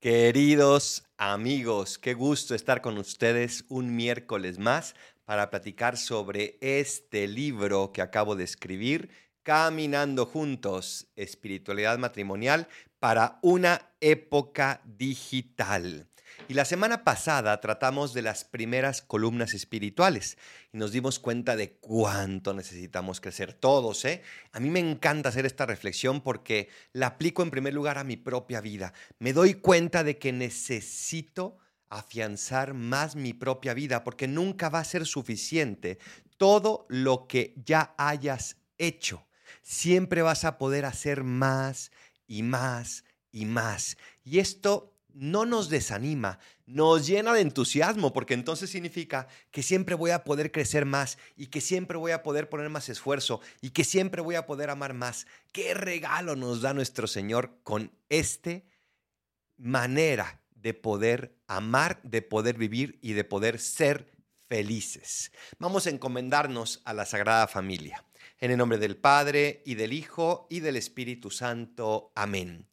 Queridos amigos, qué gusto estar con ustedes un miércoles más para platicar sobre este libro que acabo de escribir, Caminando Juntos, Espiritualidad Matrimonial para una época digital. Y la semana pasada tratamos de las primeras columnas espirituales y nos dimos cuenta de cuánto necesitamos crecer todos. ¿eh? A mí me encanta hacer esta reflexión porque la aplico en primer lugar a mi propia vida. Me doy cuenta de que necesito afianzar más mi propia vida porque nunca va a ser suficiente todo lo que ya hayas hecho. Siempre vas a poder hacer más y más y más. Y esto no nos desanima, nos llena de entusiasmo, porque entonces significa que siempre voy a poder crecer más y que siempre voy a poder poner más esfuerzo y que siempre voy a poder amar más. ¿Qué regalo nos da nuestro Señor con esta manera de poder amar, de poder vivir y de poder ser felices? Vamos a encomendarnos a la Sagrada Familia. En el nombre del Padre y del Hijo y del Espíritu Santo. Amén.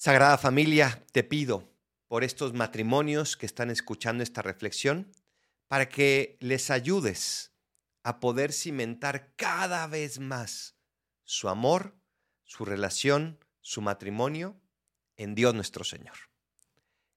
Sagrada Familia, te pido por estos matrimonios que están escuchando esta reflexión, para que les ayudes a poder cimentar cada vez más su amor, su relación, su matrimonio en Dios nuestro Señor.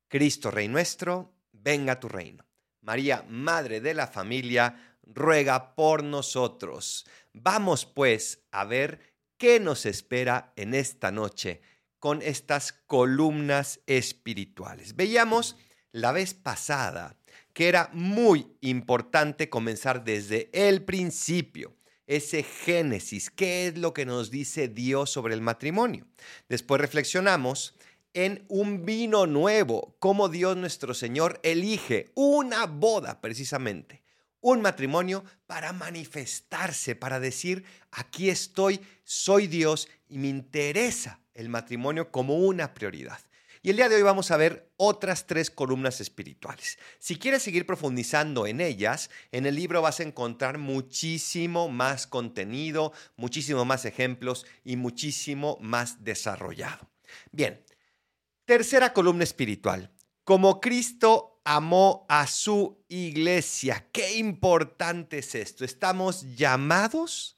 Cristo Rey nuestro, venga tu reino. María, Madre de la familia, ruega por nosotros. Vamos pues a ver qué nos espera en esta noche con estas columnas espirituales. Veíamos la vez pasada que era muy importante comenzar desde el principio, ese génesis, qué es lo que nos dice Dios sobre el matrimonio. Después reflexionamos en un vino nuevo, cómo Dios nuestro Señor elige una boda precisamente, un matrimonio para manifestarse, para decir, aquí estoy, soy Dios y me interesa el matrimonio como una prioridad. Y el día de hoy vamos a ver otras tres columnas espirituales. Si quieres seguir profundizando en ellas, en el libro vas a encontrar muchísimo más contenido, muchísimo más ejemplos y muchísimo más desarrollado. Bien, tercera columna espiritual. Como Cristo amó a su iglesia. Qué importante es esto. Estamos llamados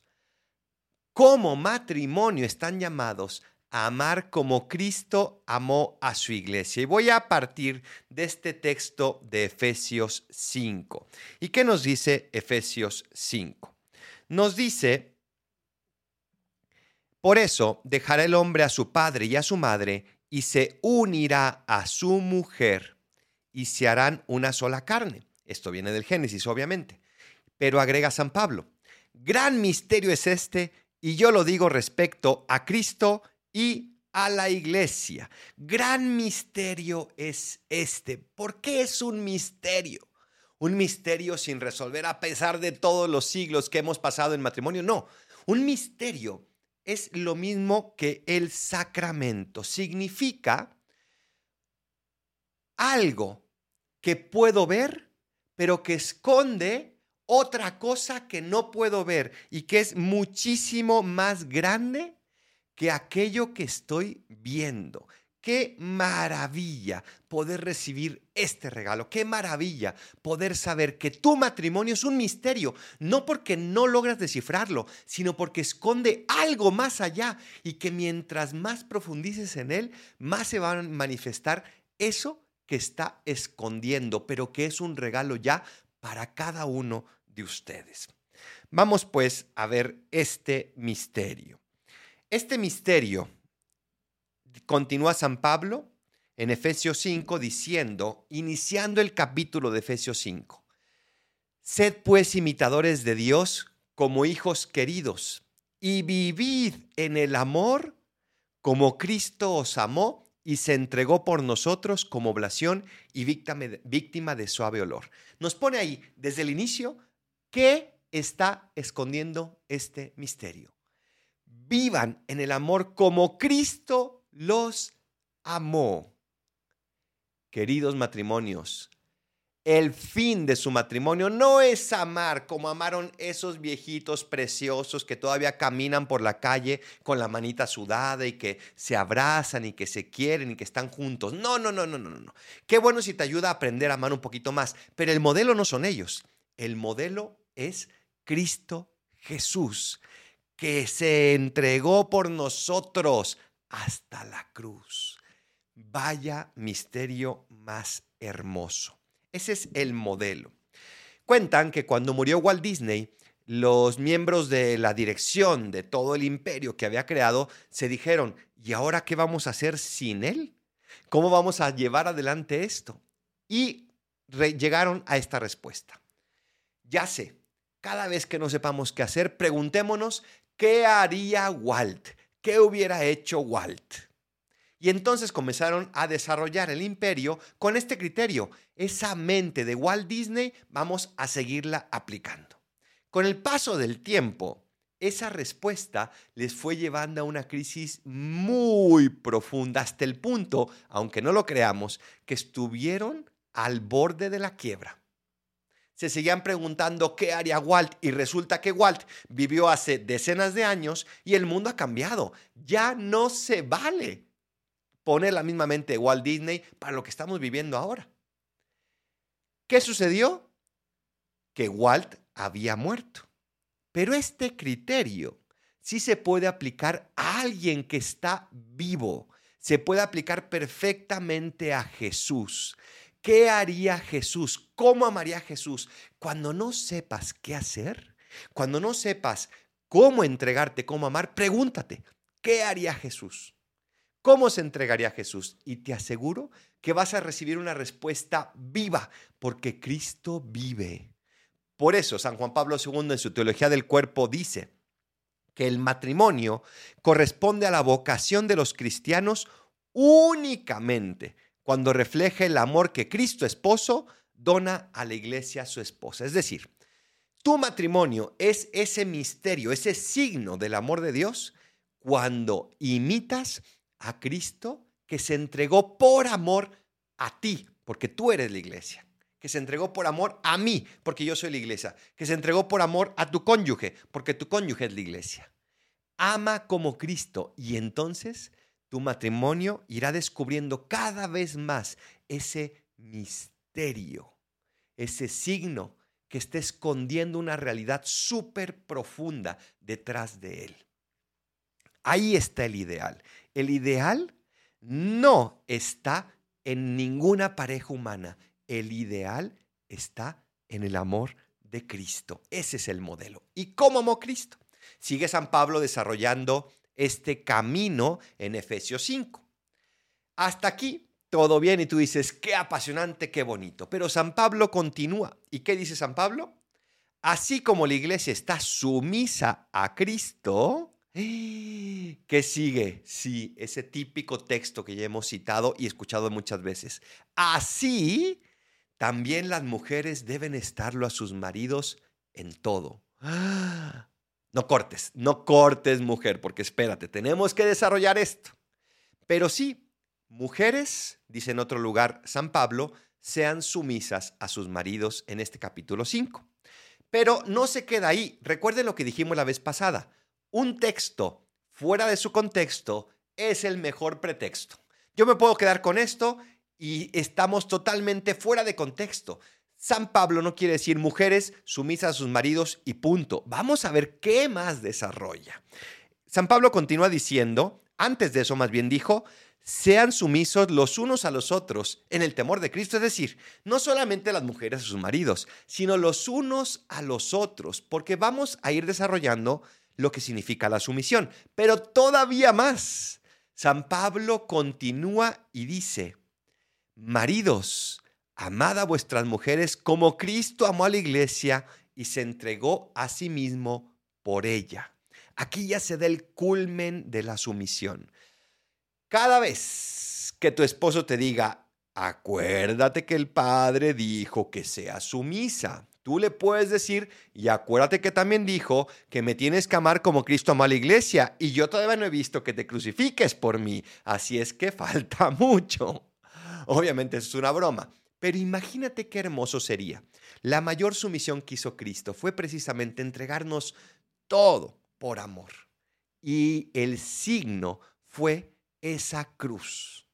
como matrimonio, están llamados amar como Cristo amó a su iglesia. Y voy a partir de este texto de Efesios 5. ¿Y qué nos dice Efesios 5? Nos dice, por eso dejará el hombre a su padre y a su madre y se unirá a su mujer y se harán una sola carne. Esto viene del Génesis, obviamente. Pero agrega San Pablo, gran misterio es este y yo lo digo respecto a Cristo y a la iglesia. Gran misterio es este. ¿Por qué es un misterio? Un misterio sin resolver a pesar de todos los siglos que hemos pasado en matrimonio. No, un misterio es lo mismo que el sacramento. Significa algo que puedo ver, pero que esconde otra cosa que no puedo ver y que es muchísimo más grande que aquello que estoy viendo. Qué maravilla poder recibir este regalo. Qué maravilla poder saber que tu matrimonio es un misterio, no porque no logras descifrarlo, sino porque esconde algo más allá y que mientras más profundices en él, más se va a manifestar eso que está escondiendo, pero que es un regalo ya para cada uno de ustedes. Vamos pues a ver este misterio. Este misterio, continúa San Pablo en Efesios 5 diciendo, iniciando el capítulo de Efesios 5, Sed pues imitadores de Dios como hijos queridos y vivid en el amor como Cristo os amó y se entregó por nosotros como oblación y víctima de suave olor. Nos pone ahí desde el inicio qué está escondiendo este misterio vivan en el amor como Cristo los amó. Queridos matrimonios, el fin de su matrimonio no es amar como amaron esos viejitos preciosos que todavía caminan por la calle con la manita sudada y que se abrazan y que se quieren y que están juntos. No, no, no, no, no, no. Qué bueno si te ayuda a aprender a amar un poquito más, pero el modelo no son ellos. El modelo es Cristo Jesús, que se entregó por nosotros hasta la cruz. Vaya misterio más hermoso. Ese es el modelo. Cuentan que cuando murió Walt Disney, los miembros de la dirección de todo el imperio que había creado se dijeron, ¿y ahora qué vamos a hacer sin él? ¿Cómo vamos a llevar adelante esto? Y llegaron a esta respuesta. Ya sé, cada vez que no sepamos qué hacer, preguntémonos, ¿qué haría Walt? ¿Qué hubiera hecho Walt? Y entonces comenzaron a desarrollar el imperio con este criterio. Esa mente de Walt Disney vamos a seguirla aplicando. Con el paso del tiempo, esa respuesta les fue llevando a una crisis muy profunda hasta el punto, aunque no lo creamos, que estuvieron al borde de la quiebra. Se seguían preguntando qué haría Walt y resulta que Walt vivió hace decenas de años y el mundo ha cambiado. Ya no se vale poner la misma mente de Walt Disney para lo que estamos viviendo ahora. ¿Qué sucedió? Que Walt había muerto. Pero este criterio sí se puede aplicar a alguien que está vivo. Se puede aplicar perfectamente a Jesús. ¿Qué haría Jesús? ¿Cómo amaría Jesús? Cuando no sepas qué hacer, cuando no sepas cómo entregarte, cómo amar, pregúntate, ¿qué haría Jesús? ¿Cómo se entregaría Jesús? Y te aseguro que vas a recibir una respuesta viva, porque Cristo vive. Por eso San Juan Pablo II en su Teología del Cuerpo dice que el matrimonio corresponde a la vocación de los cristianos únicamente cuando refleja el amor que Cristo esposo dona a la iglesia a su esposa. Es decir, tu matrimonio es ese misterio, ese signo del amor de Dios cuando imitas a Cristo que se entregó por amor a ti, porque tú eres la iglesia. Que se entregó por amor a mí, porque yo soy la iglesia. Que se entregó por amor a tu cónyuge, porque tu cónyuge es la iglesia. Ama como Cristo y entonces tu matrimonio irá descubriendo cada vez más ese misterio, ese signo que está escondiendo una realidad súper profunda detrás de él. Ahí está el ideal. El ideal no está en ninguna pareja humana. El ideal está en el amor de Cristo. Ese es el modelo. ¿Y cómo amó Cristo? Sigue San Pablo desarrollando este camino en Efesios 5. Hasta aquí todo bien y tú dices, qué apasionante, qué bonito. Pero San Pablo continúa. ¿Y qué dice San Pablo? Así como la iglesia está sumisa a Cristo, ¿Qué sigue? Sí, ese típico texto que ya hemos citado y escuchado muchas veces. Así, también las mujeres deben estarlo a sus maridos en todo. No cortes, no cortes mujer, porque espérate, tenemos que desarrollar esto. Pero sí, mujeres, dice en otro lugar San Pablo, sean sumisas a sus maridos en este capítulo 5. Pero no se queda ahí. Recuerden lo que dijimos la vez pasada un texto fuera de su contexto es el mejor pretexto. Yo me puedo quedar con esto y estamos totalmente fuera de contexto. San Pablo no quiere decir mujeres sumisas a sus maridos y punto. Vamos a ver qué más desarrolla. San Pablo continúa diciendo, antes de eso más bien dijo, sean sumisos los unos a los otros en el temor de Cristo, es decir, no solamente las mujeres a sus maridos, sino los unos a los otros, porque vamos a ir desarrollando lo que significa la sumisión. Pero todavía más, San Pablo continúa y dice, maridos, amad a vuestras mujeres como Cristo amó a la iglesia y se entregó a sí mismo por ella. Aquí ya se da el culmen de la sumisión. Cada vez que tu esposo te diga, acuérdate que el Padre dijo que sea sumisa, Tú le puedes decir, y acuérdate que también dijo que me tienes que amar como Cristo amó a la iglesia, y yo todavía no he visto que te crucifiques por mí, así es que falta mucho. Obviamente es una broma, Pero imagínate qué hermoso sería. La mayor sumisión que hizo Cristo fue precisamente entregarnos todo por amor. Y el signo fue esa cruz.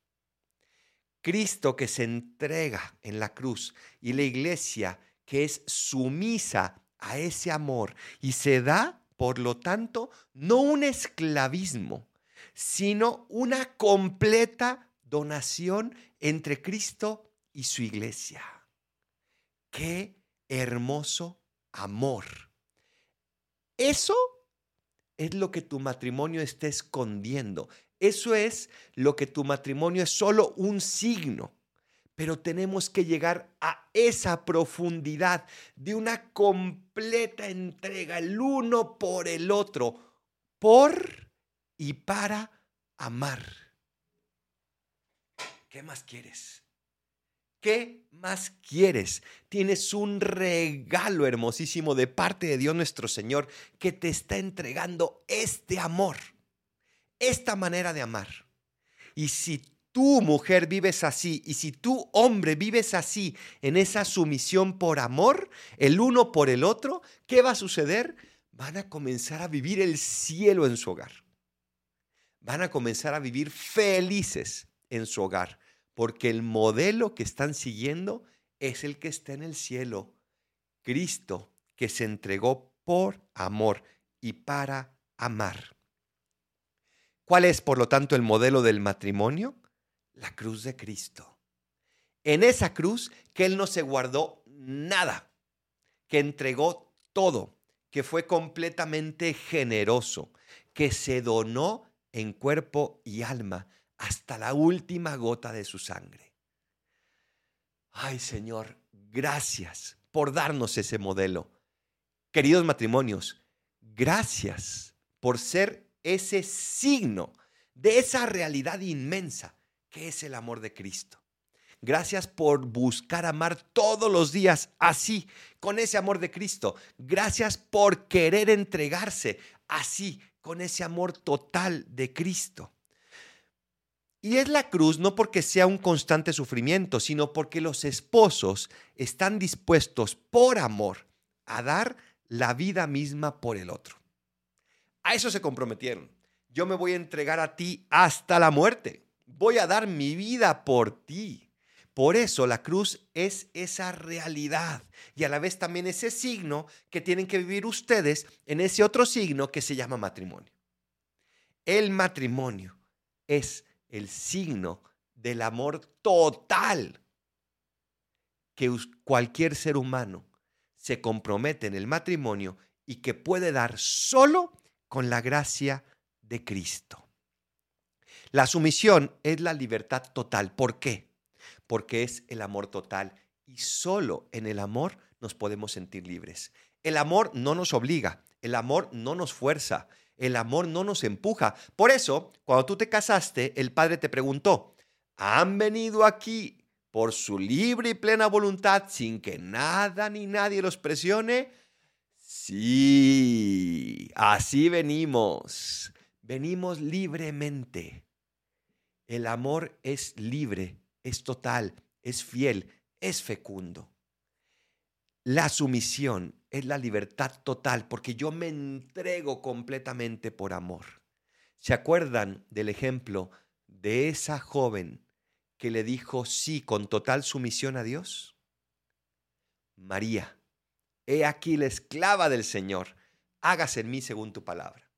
Cristo que se entrega en la cruz y la iglesia que es sumisa a ese amor y se da, por lo tanto, no un esclavismo, sino una completa donación entre Cristo y su iglesia. Qué hermoso amor. Eso es lo que tu matrimonio está escondiendo. Eso es lo que tu matrimonio es solo un signo. Pero tenemos que llegar a esa profundidad de una completa entrega, el uno por el otro, por y para amar. ¿Qué más quieres? ¿Qué más quieres? Tienes un regalo hermosísimo de parte de Dios nuestro Señor que te está entregando este amor, esta manera de amar. Y si tú, mujer, vives así, y si tú, hombre, vives así, en esa sumisión por amor, el uno por el otro, ¿qué va a suceder? Van a comenzar a vivir el cielo en su hogar. Van a comenzar a vivir felices en su hogar porque el modelo que están siguiendo es el que está en el cielo. Cristo que se entregó por amor y para amar. ¿Cuál es, por lo tanto, el modelo del matrimonio? La cruz de Cristo. En esa cruz que Él no se guardó nada, que entregó todo, que fue completamente generoso, que se donó en cuerpo y alma hasta la última gota de su sangre. Ay Señor, gracias por darnos ese modelo. Queridos matrimonios, gracias por ser ese signo de esa realidad inmensa que es el amor de Cristo. Gracias por buscar amar todos los días así, con ese amor de Cristo. Gracias por querer entregarse así, con ese amor total de Cristo. Y es la cruz no porque sea un constante sufrimiento, sino porque los esposos están dispuestos por amor a dar la vida misma por el otro. A eso se comprometieron. Yo me voy a entregar a ti hasta la muerte. Voy a dar mi vida por ti. Por eso la cruz es esa realidad y a la vez también ese signo que tienen que vivir ustedes en ese otro signo que se llama matrimonio. El matrimonio es el signo del amor total que cualquier ser humano se compromete en el matrimonio y que puede dar solo con la gracia de Cristo. La sumisión es la libertad total. ¿Por qué? Porque es el amor total y solo en el amor nos podemos sentir libres. El amor no nos obliga, el amor no nos fuerza, el amor no nos empuja. Por eso, cuando tú te casaste, el padre te preguntó, ¿han venido aquí por su libre y plena voluntad sin que nada ni nadie los presione? Sí, así venimos. Venimos libremente. El amor es libre, es total, es fiel, es fecundo. La sumisión es la libertad total porque yo me entrego completamente por amor. ¿Se acuerdan del ejemplo de esa joven que le dijo sí con total sumisión a Dios? María, he aquí la esclava del Señor, hágase en mí según tu palabra.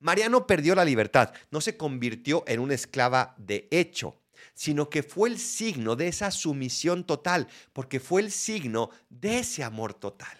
María no perdió la libertad, no se convirtió en una esclava de hecho, sino que fue el signo de esa sumisión total, porque fue el signo de ese amor total.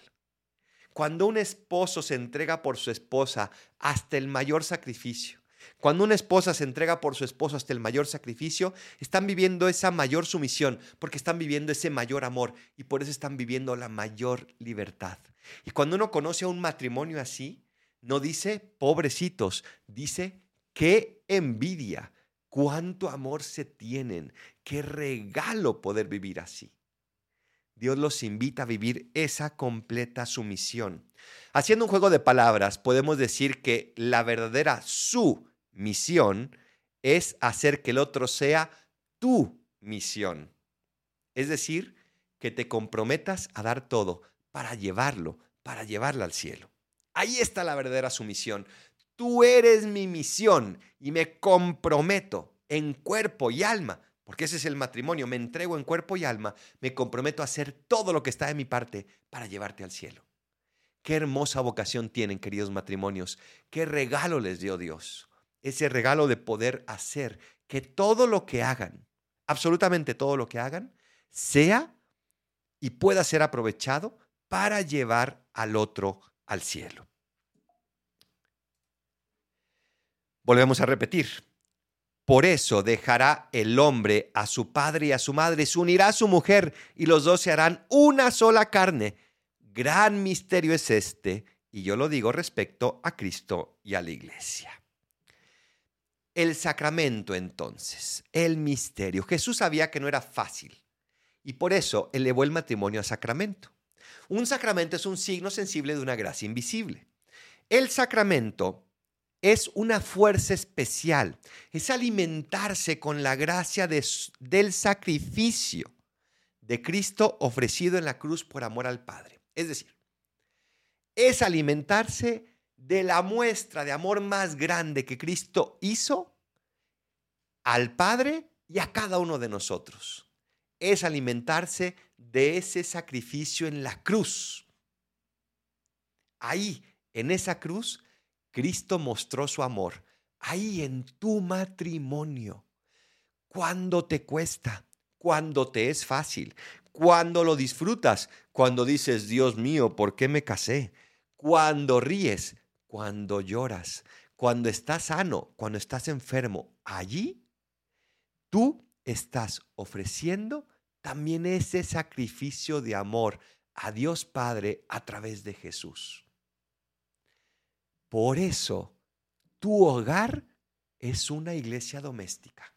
Cuando un esposo se entrega por su esposa hasta el mayor sacrificio, cuando una esposa se entrega por su esposo hasta el mayor sacrificio, están viviendo esa mayor sumisión, porque están viviendo ese mayor amor y por eso están viviendo la mayor libertad. Y cuando uno conoce a un matrimonio así, no dice pobrecitos, dice qué envidia, cuánto amor se tienen, qué regalo poder vivir así. Dios los invita a vivir esa completa sumisión. Haciendo un juego de palabras, podemos decir que la verdadera su misión es hacer que el otro sea tu misión. Es decir, que te comprometas a dar todo para llevarlo, para llevarla al cielo. Ahí está la verdadera sumisión. Tú eres mi misión y me comprometo en cuerpo y alma, porque ese es el matrimonio, me entrego en cuerpo y alma, me comprometo a hacer todo lo que está de mi parte para llevarte al cielo. Qué hermosa vocación tienen, queridos matrimonios. Qué regalo les dio Dios. Ese regalo de poder hacer que todo lo que hagan, absolutamente todo lo que hagan, sea y pueda ser aprovechado para llevar al otro al cielo. Volvemos a repetir. Por eso dejará el hombre a su padre y a su madre, se unirá a su mujer y los dos se harán una sola carne. Gran misterio es este, y yo lo digo respecto a Cristo y a la iglesia. El sacramento entonces, el misterio. Jesús sabía que no era fácil y por eso elevó el matrimonio a sacramento. Un sacramento es un signo sensible de una gracia invisible. El sacramento es una fuerza especial, es alimentarse con la gracia del sacrificio de Cristo ofrecido en la cruz por amor al Padre. Es decir, es alimentarse de la muestra de amor más grande que Cristo hizo al Padre y a cada uno de nosotros. Es alimentarse de ese sacrificio en la cruz. Ahí, en esa cruz, Cristo mostró su amor. Ahí en tu matrimonio. Cuando te cuesta, cuando te es fácil, cuando lo disfrutas, cuando dices, Dios mío, ¿por qué me casé? Cuando ríes, cuando lloras, cuando estás sano, cuando estás enfermo, allí tú estás ofreciendo también ese sacrificio de amor a Dios Padre a través de Jesús. Por eso, tu hogar es una iglesia doméstica.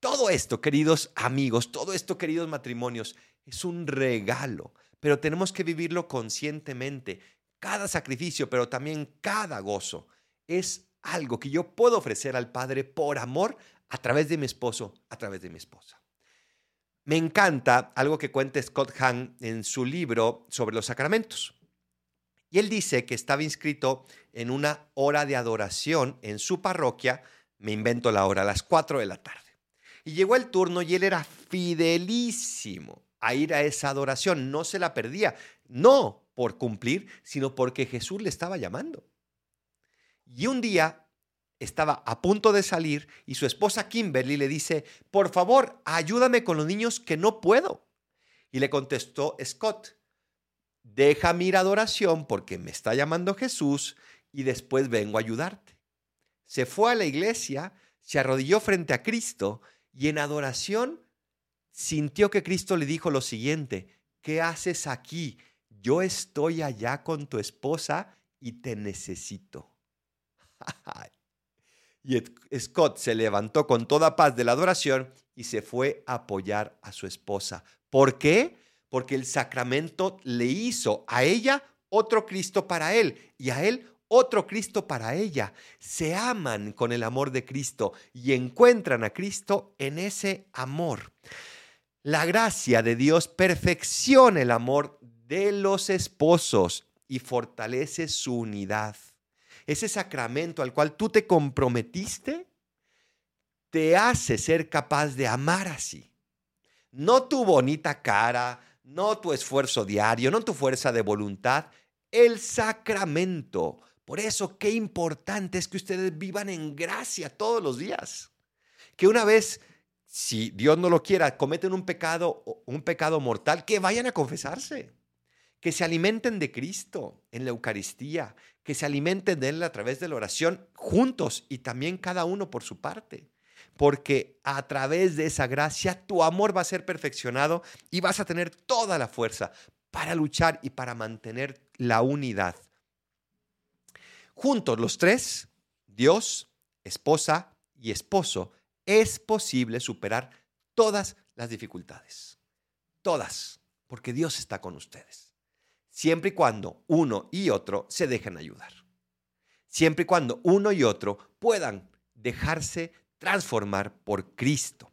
Todo esto, queridos amigos, todo esto, queridos matrimonios, es un regalo, pero tenemos que vivirlo conscientemente cada sacrificio, pero también cada gozo, es algo que yo puedo ofrecer al Padre por amor a través de mi esposo, a través de mi esposa. Me encanta algo que cuenta Scott Hahn en su libro sobre los sacramentos. Y él dice que estaba inscrito en una hora de adoración en su parroquia, me invento la hora, a las 4 de la tarde. Y llegó el turno y él era fidelísimo a ir a esa adoración, no se la perdía. No, por cumplir, sino porque Jesús le estaba llamando. Y un día estaba a punto de salir y su esposa Kimberly le dice, por favor, ayúdame con los niños que no puedo. Y le contestó Scott, deja mi adoración porque me está llamando Jesús y después vengo a ayudarte. Se fue a la iglesia, se arrodilló frente a Cristo y en adoración sintió que Cristo le dijo lo siguiente, ¿qué haces aquí? yo estoy allá con tu esposa y te necesito. y Scott se levantó con toda paz de la adoración y se fue a apoyar a su esposa. ¿Por qué? Porque el sacramento le hizo a ella otro Cristo para él y a él otro Cristo para ella. Se aman con el amor de Cristo y encuentran a Cristo en ese amor. La gracia de Dios perfecciona el amor de los esposos y fortalece su unidad. Ese sacramento al cual tú te comprometiste te hace ser capaz de amar así. No tu bonita cara, no tu esfuerzo diario, no tu fuerza de voluntad, el sacramento. Por eso qué importante es que ustedes vivan en gracia todos los días. Que una vez, si Dios no lo quiera, cometen un pecado, un pecado mortal, que vayan a confesarse que se alimenten de Cristo en la Eucaristía, que se alimenten de Él a través de la oración juntos y también cada uno por su parte. Porque a través de esa gracia tu amor va a ser perfeccionado y vas a tener toda la fuerza para luchar y para mantener la unidad. Juntos los tres, Dios, esposa y esposo, es posible superar todas las dificultades. Todas, porque Dios está con ustedes siempre y cuando uno y otro se dejen ayudar. Siempre y cuando uno y otro puedan dejarse transformar por Cristo.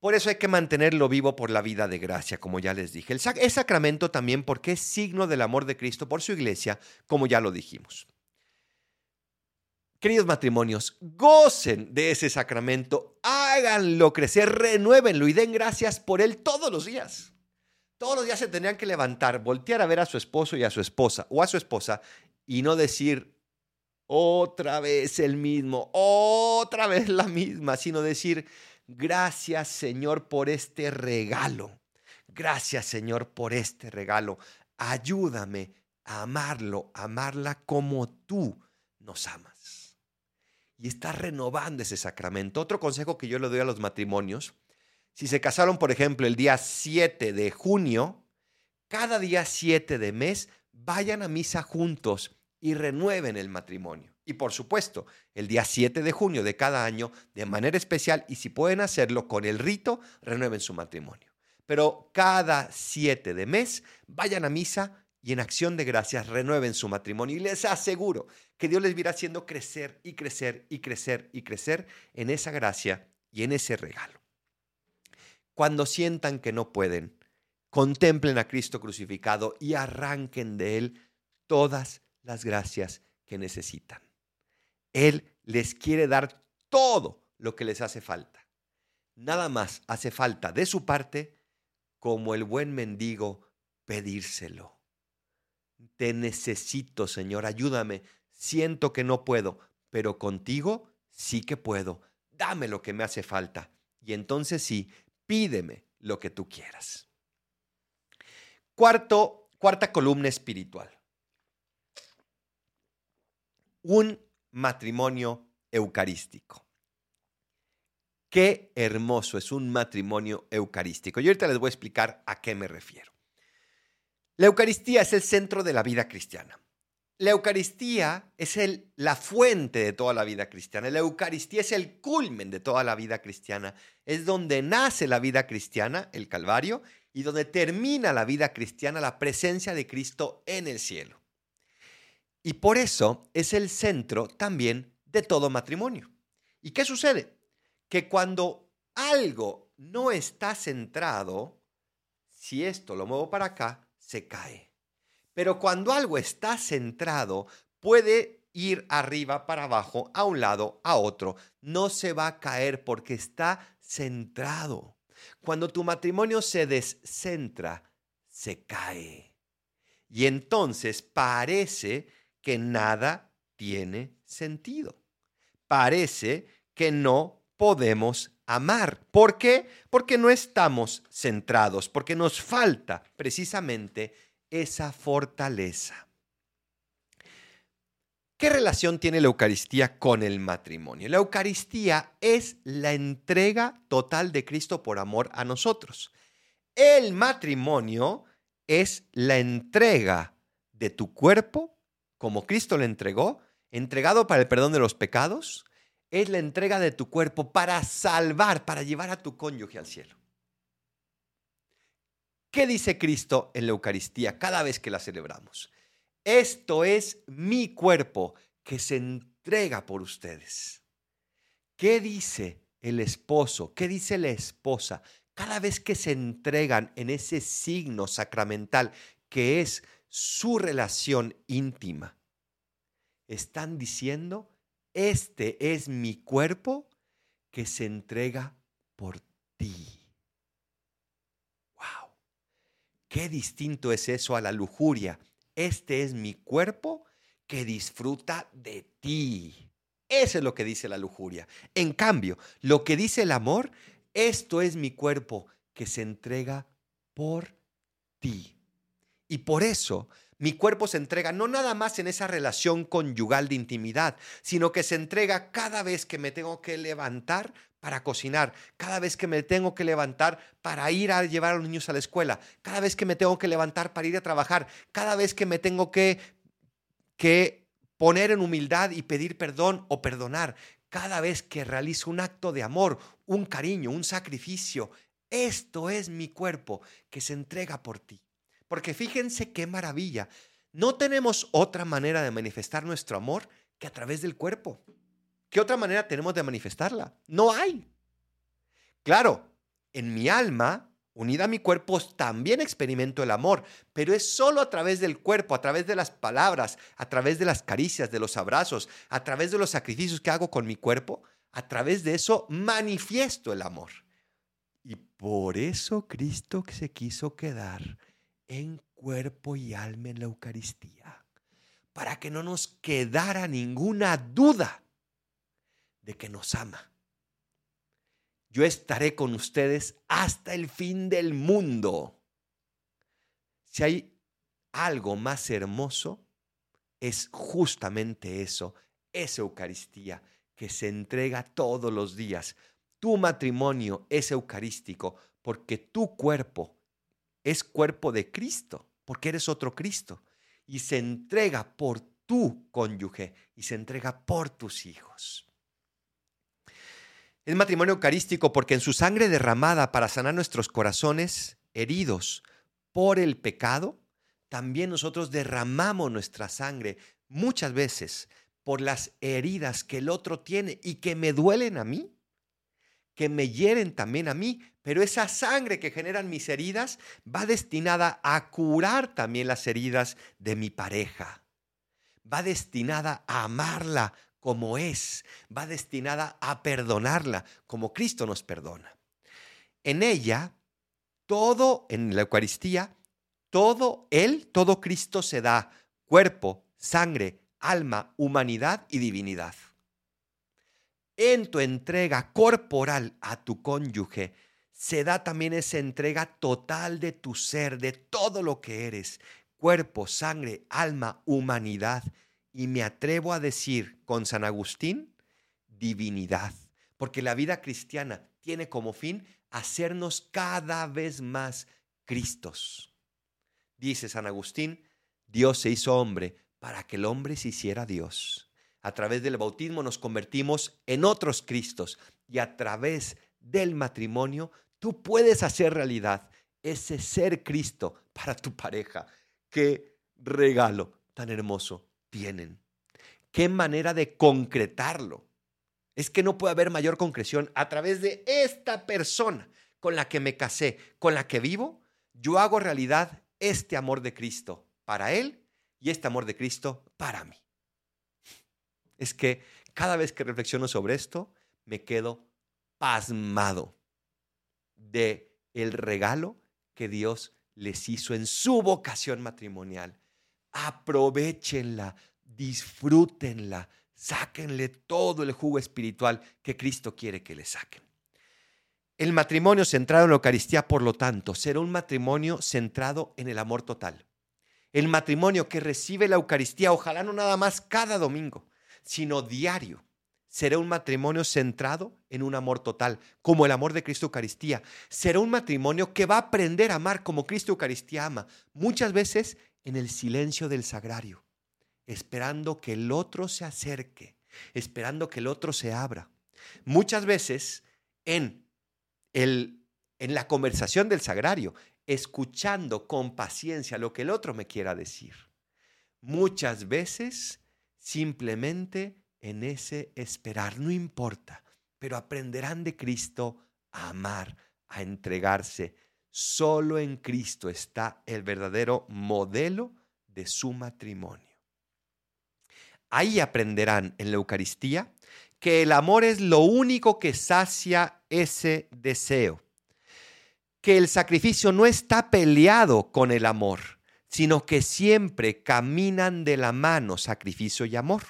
Por eso hay que mantenerlo vivo por la vida de gracia, como ya les dije. El es sacramento también porque es signo del amor de Cristo por su iglesia, como ya lo dijimos. Queridos matrimonios, gocen de ese sacramento, háganlo crecer, renuévenlo y den gracias por él todos los días. Todos los días se tendrían que levantar, voltear a ver a su esposo y a su esposa o a su esposa y no decir otra vez el mismo, otra vez la misma, sino decir, gracias Señor por este regalo. Gracias Señor por este regalo. Ayúdame a amarlo, a amarla como tú nos amas. Y está renovando ese sacramento. Otro consejo que yo le doy a los matrimonios, si se casaron, por ejemplo, el día 7 de junio, cada día 7 de mes, vayan a misa juntos y renueven el matrimonio. Y por supuesto, el día 7 de junio de cada año, de manera especial, y si pueden hacerlo con el rito, renueven su matrimonio. Pero cada 7 de mes, vayan a misa y en acción de gracias renueven su matrimonio. Y les aseguro que Dios les irá haciendo crecer y crecer y crecer y crecer en esa gracia y en ese regalo. Cuando sientan que no pueden, contemplen a Cristo crucificado y arranquen de Él todas las gracias que necesitan. Él les quiere dar todo lo que les hace falta. Nada más hace falta de su parte, como el buen mendigo, pedírselo. Te necesito, Señor, ayúdame. Siento que no puedo, pero contigo sí que puedo. Dame lo que me hace falta. Y entonces sí, pídeme lo que tú quieras. Cuarto, cuarta columna espiritual un matrimonio eucarístico. Qué hermoso es un matrimonio eucarístico. Y ahorita les voy a explicar a qué me refiero. La Eucaristía es el centro de la vida cristiana. La Eucaristía es la fuente de toda la vida cristiana. La Eucaristía es el culmen de toda la vida cristiana. Es donde nace la vida cristiana, el Calvario, y donde termina la vida cristiana, la presencia de Cristo en el cielo. Y por eso es el centro también de todo matrimonio. ¿Y qué sucede? Que cuando algo no está centrado, si esto lo muevo para acá, se cae. Pero cuando algo está centrado, puede ir arriba, para abajo, a un lado, a otro. No se va a caer porque está centrado. Cuando tu matrimonio se descentra, se cae. Y entonces parece que nada tiene sentido. Parece que no podemos amar. ¿Por qué? Porque no estamos centrados, porque nos falta precisamente esa fortaleza. ¿Qué relación tiene la Eucaristía con el matrimonio? La Eucaristía es la entrega total de Cristo por amor a nosotros. El matrimonio es la entrega de tu cuerpo como Cristo le entregó, entregado para el perdón de los pecados, es la entrega de tu cuerpo para salvar, para llevar a tu cónyuge al cielo. ¿Qué dice Cristo en la Eucaristía cada vez que la celebramos? Esto es mi cuerpo que se entrega por ustedes. ¿Qué dice el esposo? ¿Qué dice la esposa? Cada vez que se entregan en ese signo sacramental que es su relación íntima. Están diciendo, este es mi cuerpo que se entrega por ti. ¡Wow! Qué distinto es eso a la lujuria. Este es mi cuerpo que disfruta de ti. Eso es lo que dice la lujuria. En cambio, lo que dice el amor, esto es mi cuerpo que se entrega por ti. Y por eso mi cuerpo se entrega no nada más en esa relación conyugal de intimidad, sino que se entrega cada vez que me tengo que levantar para cocinar, cada vez que me tengo que levantar para ir a llevar a los niños a la escuela, cada vez que me tengo que levantar para ir a trabajar, cada vez que me tengo que, que poner en humildad y pedir perdón o perdonar, cada vez que realizo un acto de amor, un cariño, un sacrificio. Esto es mi cuerpo que se entrega por ti. Porque fíjense qué maravilla. No tenemos otra manera de manifestar nuestro amor que a través del cuerpo. ¿Qué otra manera tenemos de manifestarla? No hay. Claro, En mi alma, unida a mi cuerpo, también experimento el amor, pero es solo a través del cuerpo, a través de las palabras, a través de las caricias, de los abrazos, a través de los sacrificios que hago con mi cuerpo, a través de eso manifiesto el amor. Y por eso Cristo se quiso quedar en cuerpo y alma en la Eucaristía, para que no nos quedara ninguna duda de que nos ama. Yo estaré con ustedes hasta el fin del mundo. Si hay algo más hermoso, es justamente eso, esa Eucaristía que se entrega todos los días. Tu matrimonio es eucarístico porque tu cuerpo es cuerpo de Cristo, porque eres otro Cristo. Y se entrega por tu cónyuge y se entrega por tus hijos. Es matrimonio eucarístico porque en su sangre derramada para sanar nuestros corazones heridos por el pecado, también nosotros derramamos nuestra sangre muchas veces por las heridas que el otro tiene y que me duelen a mí, que me hieren también a mí, pero esa sangre que generan mis heridas va destinada a curar también las heridas de mi pareja. Va destinada a amarla como es, va destinada a perdonarla como Cristo nos perdona. En ella, todo, en la Eucaristía, todo Él, todo Cristo se da, cuerpo, sangre, alma, humanidad y divinidad. En tu entrega corporal a tu cónyuge, se da también esa entrega total de tu ser, de todo lo que eres, cuerpo, sangre, alma, humanidad. Y me atrevo a decir con San Agustín, divinidad, porque la vida cristiana tiene como fin hacernos cada vez más Cristos. Dice San Agustín, Dios se hizo hombre para que el hombre se hiciera Dios. A través del bautismo nos convertimos en otros Cristos y a través del matrimonio tú puedes hacer realidad ese ser Cristo para tu pareja. Qué regalo tan hermoso tienen. Qué manera de concretarlo. Es que no puede haber mayor concreción a través de esta persona con la que me casé, con la que vivo. Yo hago realidad este amor de Cristo para Él y este amor de Cristo para mí. Es que cada vez que reflexiono sobre esto, me quedo pasmado de el regalo que Dios les hizo en su vocación matrimonial. Aprovechenla, disfrútenla, sáquenle todo el jugo espiritual que Cristo quiere que le saquen. El matrimonio centrado en la Eucaristía, por lo tanto, será un matrimonio centrado en el amor total el matrimonio que recibe la Eucaristía, ojalá no nada más cada domingo, sino diario, será un matrimonio centrado en un amor total, como el amor de Cristo Eucaristía. Será un matrimonio que va a aprender a amar como Cristo Eucaristía ama, muchas veces en el silencio del sagrario, esperando que el otro se acerque, esperando que el otro se abra. Muchas veces en, el, en la conversación del sagrario, escuchando con paciencia lo que el otro me quiera decir. Muchas veces simplemente en ese esperar, no importa, pero aprenderán de Cristo a amar, a entregarse. Solo en Cristo está el verdadero modelo de su matrimonio. Ahí aprenderán en la Eucaristía que el amor es lo único que sacia ese deseo que el sacrificio no está peleado con el amor, sino que siempre caminan de la mano sacrificio y amor.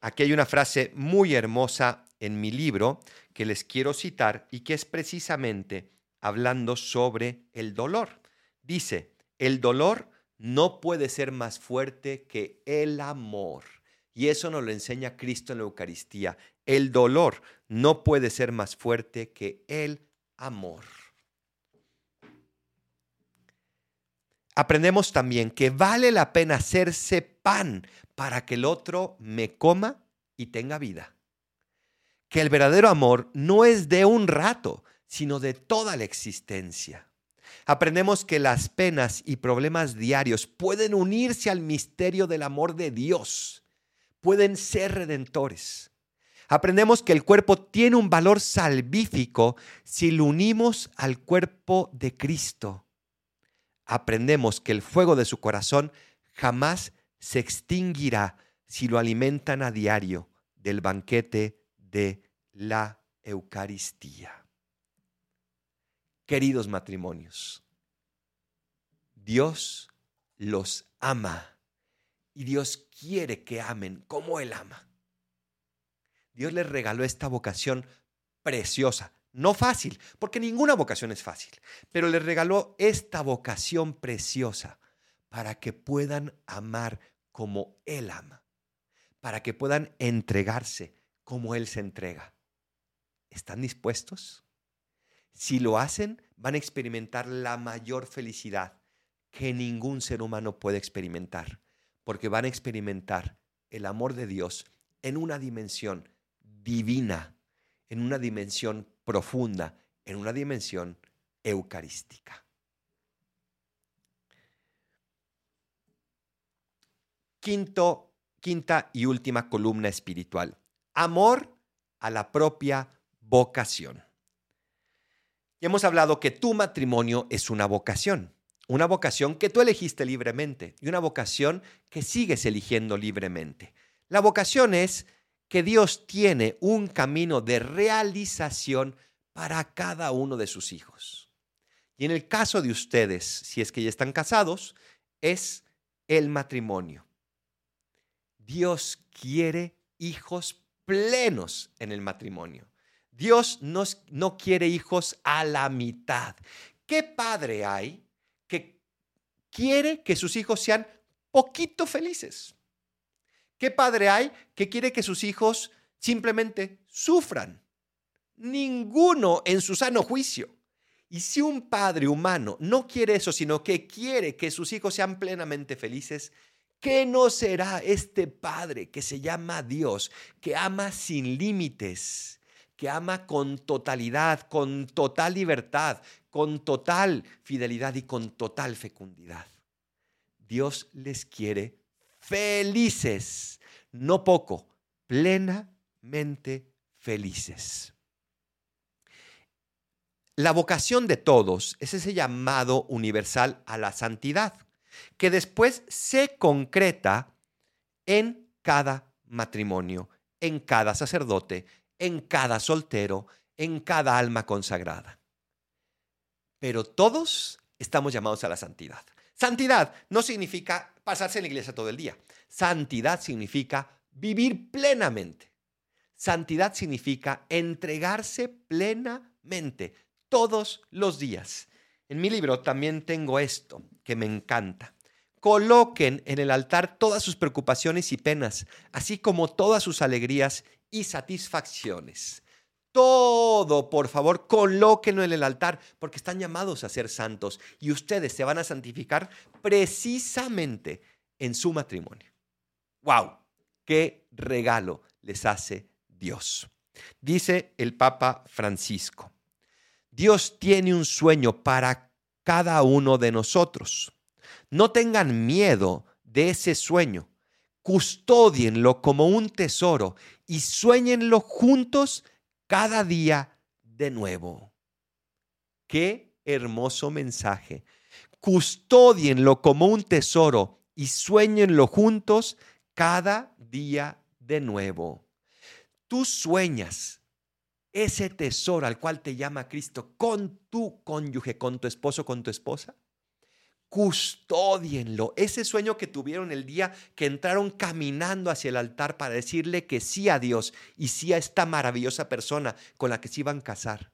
Aquí hay una frase muy hermosa en mi libro que les quiero citar y que es precisamente hablando sobre el dolor. Dice, el dolor no puede ser más fuerte que el amor. Y eso nos lo enseña Cristo en la Eucaristía. El dolor no puede ser más fuerte que el amor. Aprendemos también que vale la pena hacerse pan para que el otro me coma y tenga vida. Que el verdadero amor no es de un rato, sino de toda la existencia. Aprendemos que las penas y problemas diarios pueden unirse al misterio del amor de Dios, pueden ser redentores. Aprendemos que el cuerpo tiene un valor salvífico si lo unimos al cuerpo de Cristo. Aprendemos que el fuego de su corazón jamás se extinguirá si lo alimentan a diario del banquete de la Eucaristía. Queridos matrimonios, Dios los ama y Dios quiere que amen como Él ama. Dios les regaló esta vocación preciosa, no fácil, porque ninguna vocación es fácil, pero les regaló esta vocación preciosa para que puedan amar como Él ama, para que puedan entregarse como Él se entrega. ¿Están dispuestos? Si lo hacen, van a experimentar la mayor felicidad que ningún ser humano puede experimentar, porque van a experimentar el amor de Dios en una dimensión divina, en una dimensión profunda, en una dimensión eucarística. Quinto, quinta y última columna espiritual. Amor a la propia vocación. Ya hemos hablado que tu matrimonio es una vocación, una vocación que tú elegiste libremente y una vocación que sigues eligiendo libremente. La vocación es que Dios tiene un camino de realización para cada uno de sus hijos. Y en el caso de ustedes, si es que ya están casados, es el matrimonio. Dios quiere hijos plenos en el matrimonio. Dios no, no quiere hijos a la mitad. ¿Qué padre hay que quiere que sus hijos sean poquito felices? ¿Qué padre hay que quiere que sus hijos simplemente sufran? Ninguno en su sano juicio. Y si un padre humano no quiere eso, sino que quiere que sus hijos sean plenamente felices, ¿qué no será este padre que se llama Dios, que ama sin límites, que ama con totalidad, con total libertad, con total fidelidad y con total fecundidad? Dios les quiere felices, no poco, plenamente felices. La vocación de todos es ese llamado universal a la santidad, que después se concreta en cada matrimonio, en cada sacerdote, en cada soltero, en cada alma consagrada. Pero todos estamos llamados a la santidad. Santidad no significa pasarse en la iglesia todo el día. Santidad significa vivir plenamente. Santidad significa entregarse plenamente todos los días. En mi libro también tengo esto que me encanta. Coloquen en el altar todas sus preocupaciones y penas, así como todas sus alegrías y satisfacciones. Todo, por favor, colóquenlo en el altar, porque están llamados a ser santos y ustedes se van a santificar precisamente en su matrimonio. ¡Wow! ¡Qué regalo les hace Dios! Dice el Papa Francisco, Dios tiene un sueño para cada uno de nosotros. No tengan miedo de ese sueño. Custódienlo como un tesoro y sueñenlo juntos cada día de nuevo. Qué hermoso mensaje. Custódienlo como un tesoro y sueñenlo juntos cada día de nuevo. Tú sueñas ese tesoro al cual te llama Cristo con tu cónyuge, con tu esposo, con tu esposa custódienlo. Ese sueño que tuvieron el día que entraron caminando hacia el altar para decirle que sí a Dios y sí a esta maravillosa persona con la que se iban a casar.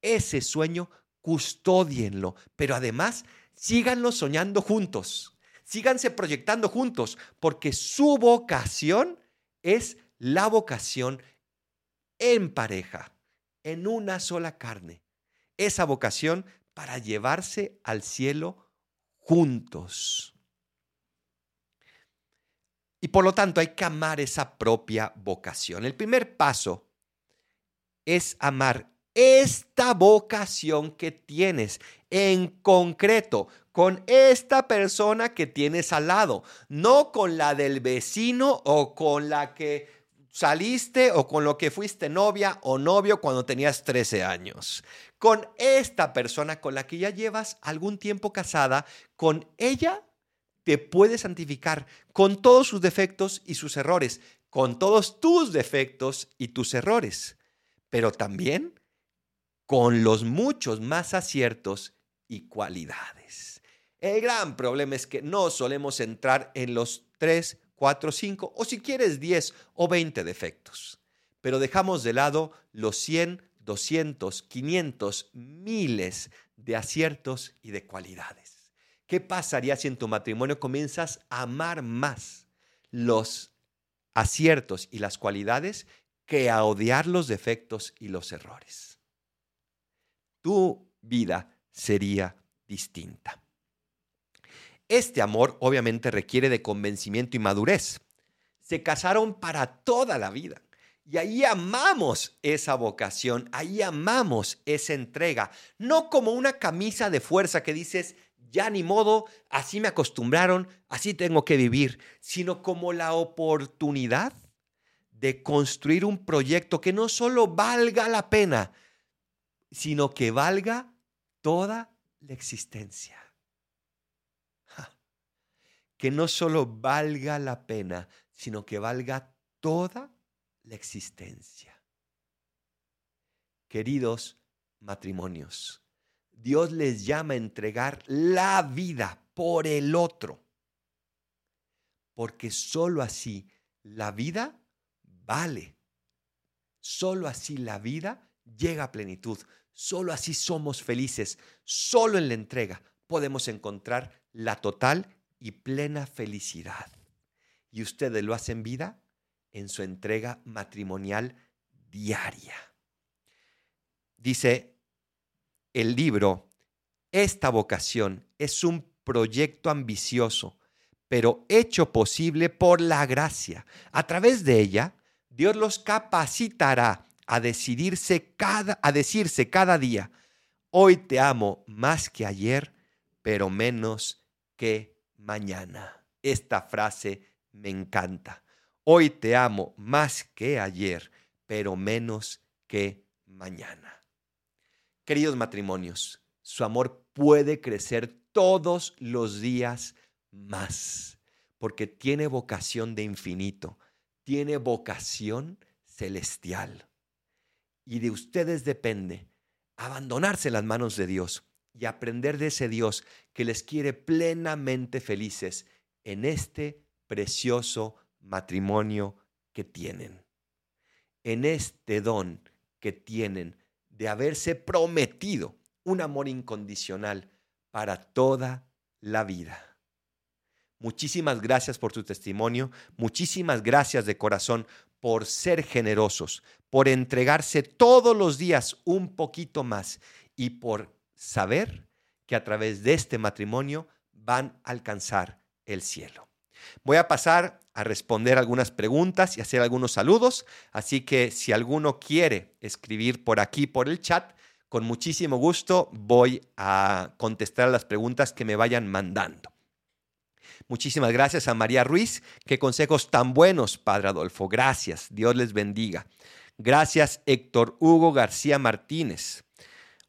Ese sueño, custódienlo, pero además síganlo soñando juntos. Síganse proyectando juntos, porque su vocación es la vocación en pareja, en una sola carne. Esa vocación para llevarse al cielo juntos. Y por lo tanto hay que amar esa propia vocación. El primer paso es amar esta vocación que tienes en concreto con esta persona que tienes al lado, no con la del vecino o con la que saliste o con lo que fuiste novia o novio cuando tenías 13 años. Con esta persona con la que ya llevas algún tiempo casada, con ella te puedes santificar con todos sus defectos y sus errores, con todos tus defectos y tus errores, pero también con los muchos más aciertos y cualidades. El gran problema es que no solemos entrar en los tres, cuatro, cinco o si quieres diez o veinte defectos, pero dejamos de lado los 100, 200, 500, miles de aciertos y de cualidades. ¿Qué pasaría si en tu matrimonio comienzas a amar más los aciertos y las cualidades que a odiar los defectos y los errores? Tu vida sería distinta. Este amor obviamente requiere de convencimiento y madurez. Se casaron para toda la vida. Y ahí amamos esa vocación, ahí amamos esa entrega, no como una camisa de fuerza que dices, ya ni modo, así me acostumbraron, así tengo que vivir, sino como la oportunidad de construir un proyecto que no solo valga la pena, sino que valga toda la existencia. Que no solo valga la pena, sino que valga toda la existencia. Queridos matrimonios, Dios les llama a entregar la vida por el otro. Porque sólo así la vida vale. Sólo así la vida llega a plenitud. Sólo así somos felices. Sólo en la entrega podemos encontrar la total y plena felicidad. Y ustedes lo hacen vida en su entrega matrimonial diaria. Dice el libro, esta vocación es un proyecto ambicioso, pero hecho posible por la gracia. A través de ella, Dios los capacitará a decidirse cada a decirse cada día, hoy te amo más que ayer, pero menos que mañana. Esta frase me encanta. Hoy te amo más que ayer, pero menos que mañana. Queridos matrimonios, su amor puede crecer todos los días más, porque tiene vocación de infinito, tiene vocación celestial. Y de ustedes depende abandonarse en las manos de Dios y aprender de ese Dios que les quiere plenamente felices en este precioso matrimonio que tienen, en este don que tienen de haberse prometido un amor incondicional para toda la vida. Muchísimas gracias por tu testimonio, muchísimas gracias de corazón por ser generosos, por entregarse todos los días un poquito más y por saber que a través de este matrimonio van a alcanzar el cielo. Voy a pasar a responder algunas preguntas y hacer algunos saludos, así que si alguno quiere escribir por aquí, por el chat, con muchísimo gusto voy a contestar las preguntas que me vayan mandando. Muchísimas gracias a María Ruiz. Qué consejos tan buenos, Padre Adolfo. Gracias. Dios les bendiga. Gracias, Héctor Hugo García Martínez.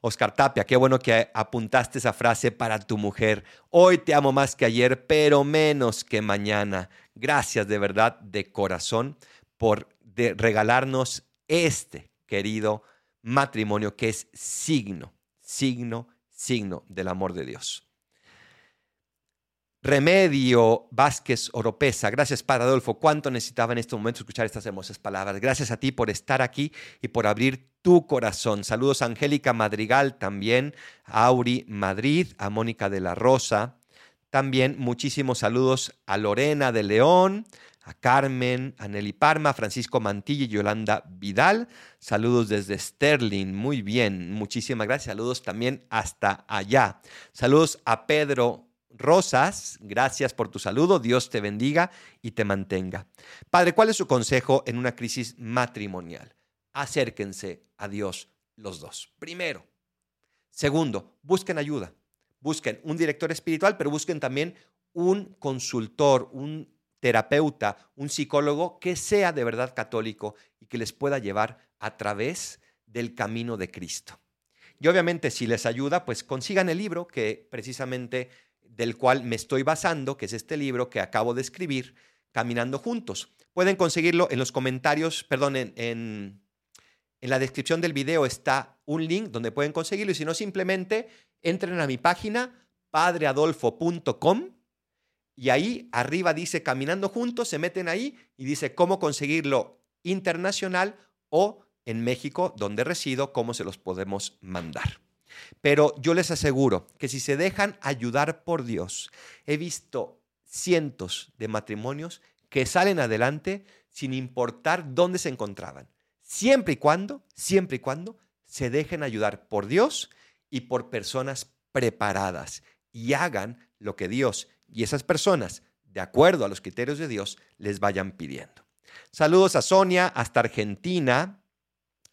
Oscar Tapia, qué bueno que apuntaste esa frase para tu mujer. Hoy te amo más que ayer, pero menos que mañana. Gracias de verdad, de corazón, por regalarnos este querido matrimonio que es signo, signo, signo del amor de Dios. Remedio Vázquez Oropesa. Gracias, Padre Adolfo. Cuánto necesitaba en este momento escuchar estas hermosas palabras. Gracias a ti por estar aquí y por abrir tu corazón. Saludos a Angélica Madrigal también, a Auri Madrid, a Mónica de la Rosa. También muchísimos saludos a Lorena de León, a Carmen, a Nelly Parma, Francisco Mantilla y Yolanda Vidal. Saludos desde Sterling, muy bien, muchísimas gracias. Saludos también hasta allá. Saludos a Pedro Rosas, gracias por tu saludo, Dios te bendiga y te mantenga. Padre, ¿cuál es su consejo en una crisis matrimonial? Acérquense a Dios los dos. Primero. Segundo, busquen ayuda. Busquen un director espiritual, pero busquen también un consultor, un terapeuta, un psicólogo que sea de verdad católico y que les pueda llevar a través del camino de Cristo. Y obviamente si les ayuda, pues consigan el libro que precisamente del cual me estoy basando, que es este libro que acabo de escribir, Caminando Juntos. Pueden conseguirlo en los comentarios, perdón, en, en, la descripción del video está un link donde pueden conseguirlo y si no, simplemente entren a mi página padreadolfo.com y ahí arriba dice Caminando Juntos, se meten ahí y dice cómo conseguirlo internacional o en México, donde resido, cómo se los podemos mandar. Pero yo les aseguro que si se dejan ayudar por Dios, he visto cientos de matrimonios que salen adelante sin importar dónde se encontraban. Siempre y cuando, siempre y cuando se dejen ayudar por Dios y por personas preparadas y hagan lo que Dios y esas personas, de acuerdo a los criterios de Dios, les vayan pidiendo. Saludos a Sonia hasta Argentina.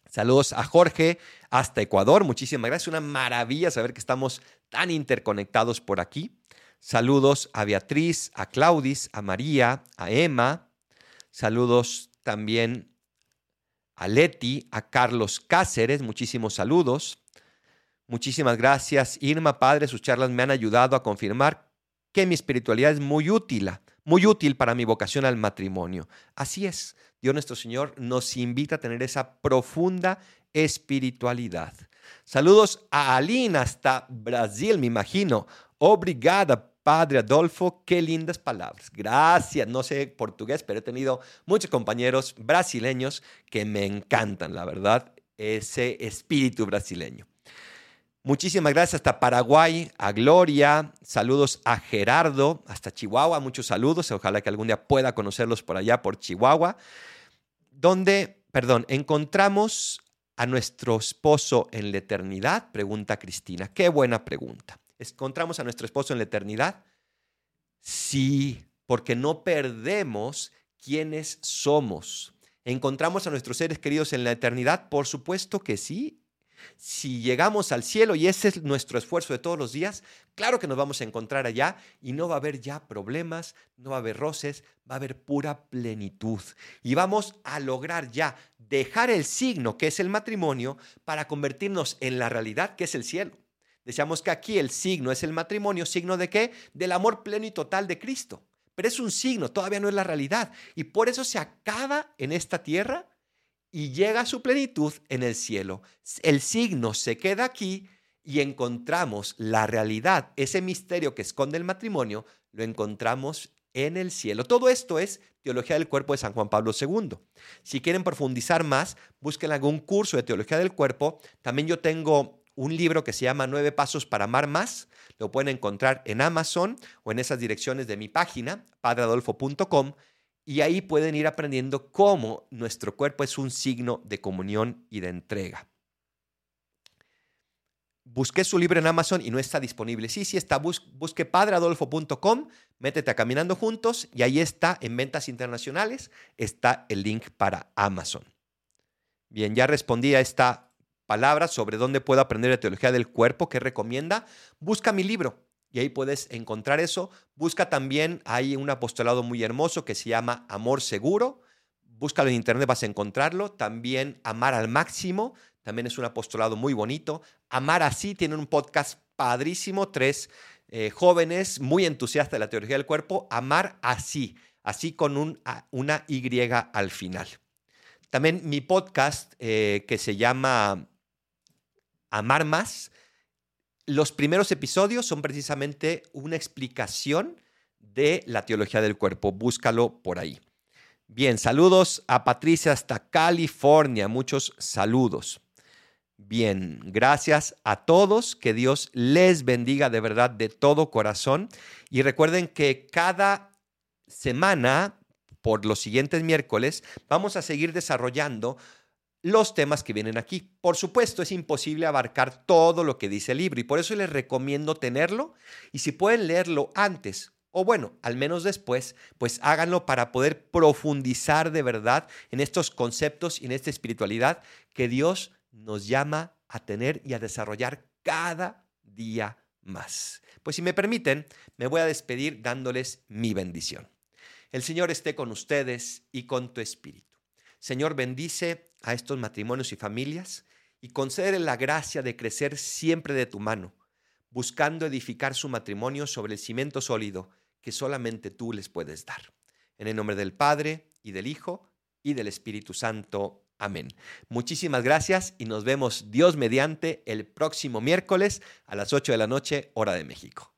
Saludos a Jorge hasta Ecuador. Muchísimas gracias. Una maravilla saber que estamos tan interconectados por aquí. Saludos a Beatriz, a Claudis, a María, a Emma. Saludos también a Leti, a Carlos Cáceres. Muchísimos saludos. Muchísimas gracias, Irma, Padre. Sus charlas me han ayudado a confirmar que mi espiritualidad es muy útil, muy útil para mi vocación al matrimonio. Así es. Dios nuestro Señor nos invita a tener esa profunda espiritualidad. Saludos a Aline hasta Brasil, me imagino. Obrigada, Padre Adolfo. Qué lindas palabras. Gracias. No sé portugués, pero he tenido muchos compañeros brasileños que me encantan, la verdad, ese espíritu brasileño. Muchísimas gracias hasta Paraguay, a Gloria, saludos a Gerardo, hasta Chihuahua, muchos saludos, ojalá que algún día pueda conocerlos por allá, por Chihuahua, donde, perdón, encontramos a nuestro esposo en la eternidad, pregunta Cristina, qué buena pregunta. ¿Encontramos a nuestro esposo en la eternidad? Sí, porque no perdemos quiénes somos. ¿Encontramos a nuestros seres queridos en la eternidad? Por supuesto que sí, si llegamos al cielo y ese es nuestro esfuerzo de todos los días, claro que nos vamos a encontrar allá y no va a haber ya problemas, no va a haber roces, va a haber pura plenitud. Y vamos a lograr ya dejar el signo que es el matrimonio para convertirnos en la realidad que es el cielo. Decíamos que aquí el signo es el matrimonio, signo de qué? Del amor pleno y total de Cristo. Pero es un signo, todavía no es la realidad. Y por eso se acaba en esta tierra y llega a su plenitud en el cielo. El signo se queda aquí y encontramos la realidad, ese misterio que esconde el matrimonio, lo encontramos en el cielo. Todo esto es Teología del Cuerpo de San Juan Pablo II. Si quieren profundizar más, busquen algún curso de Teología del Cuerpo. También yo tengo un libro que se llama Nueve Pasos para Amar Más. Lo pueden encontrar en Amazon o en esas direcciones de mi página, padreadolfo.com y ahí pueden ir aprendiendo cómo nuestro cuerpo es un signo de comunión y de entrega. Busqué su libro en Amazon y no está disponible. Sí, sí está. busque padreadolfo.com, métete a Caminando Juntos y ahí está en ventas internacionales. Está el link para Amazon. Bien, ya respondí a esta palabra sobre dónde puedo aprender la teología del cuerpo que recomienda. Busca mi libro, y ahí puedes encontrar eso. Busca también, hay un apostolado muy hermoso que se llama Amor Seguro. Búscalo en internet, vas a encontrarlo. También Amar al Máximo, también es un apostolado muy bonito. Amar así, tiene un podcast padrísimo, tres eh, jóvenes muy entusiastas de la teología del cuerpo. Amar así, así con un, una Y al final. También mi podcast eh, que se llama Amar Más, los primeros episodios son precisamente una explicación de la teología del cuerpo. Búscalo por ahí. Bien, saludos a Patricia hasta California. Muchos saludos. Bien, gracias a todos. Que Dios les bendiga de verdad de todo corazón. Y recuerden que cada semana, por los siguientes miércoles, vamos a seguir desarrollando los temas que vienen aquí. Por supuesto, es imposible abarcar todo lo que dice el libro y por eso les recomiendo tenerlo y si pueden leerlo antes o bueno, al menos después, pues háganlo para poder profundizar de verdad en estos conceptos y en esta espiritualidad que Dios nos llama a tener y a desarrollar cada día más. Pues si me permiten, me voy a despedir dándoles mi bendición. El Señor esté con ustedes y con tu espíritu. Señor, bendice a estos matrimonios y familias y concede la gracia de crecer siempre de tu mano, buscando edificar su matrimonio sobre el cimiento sólido que solamente tú les puedes dar. En el nombre del Padre y del Hijo y del Espíritu Santo. Amén. Muchísimas gracias y nos vemos Dios mediante el próximo miércoles a las 8 de la noche, hora de México.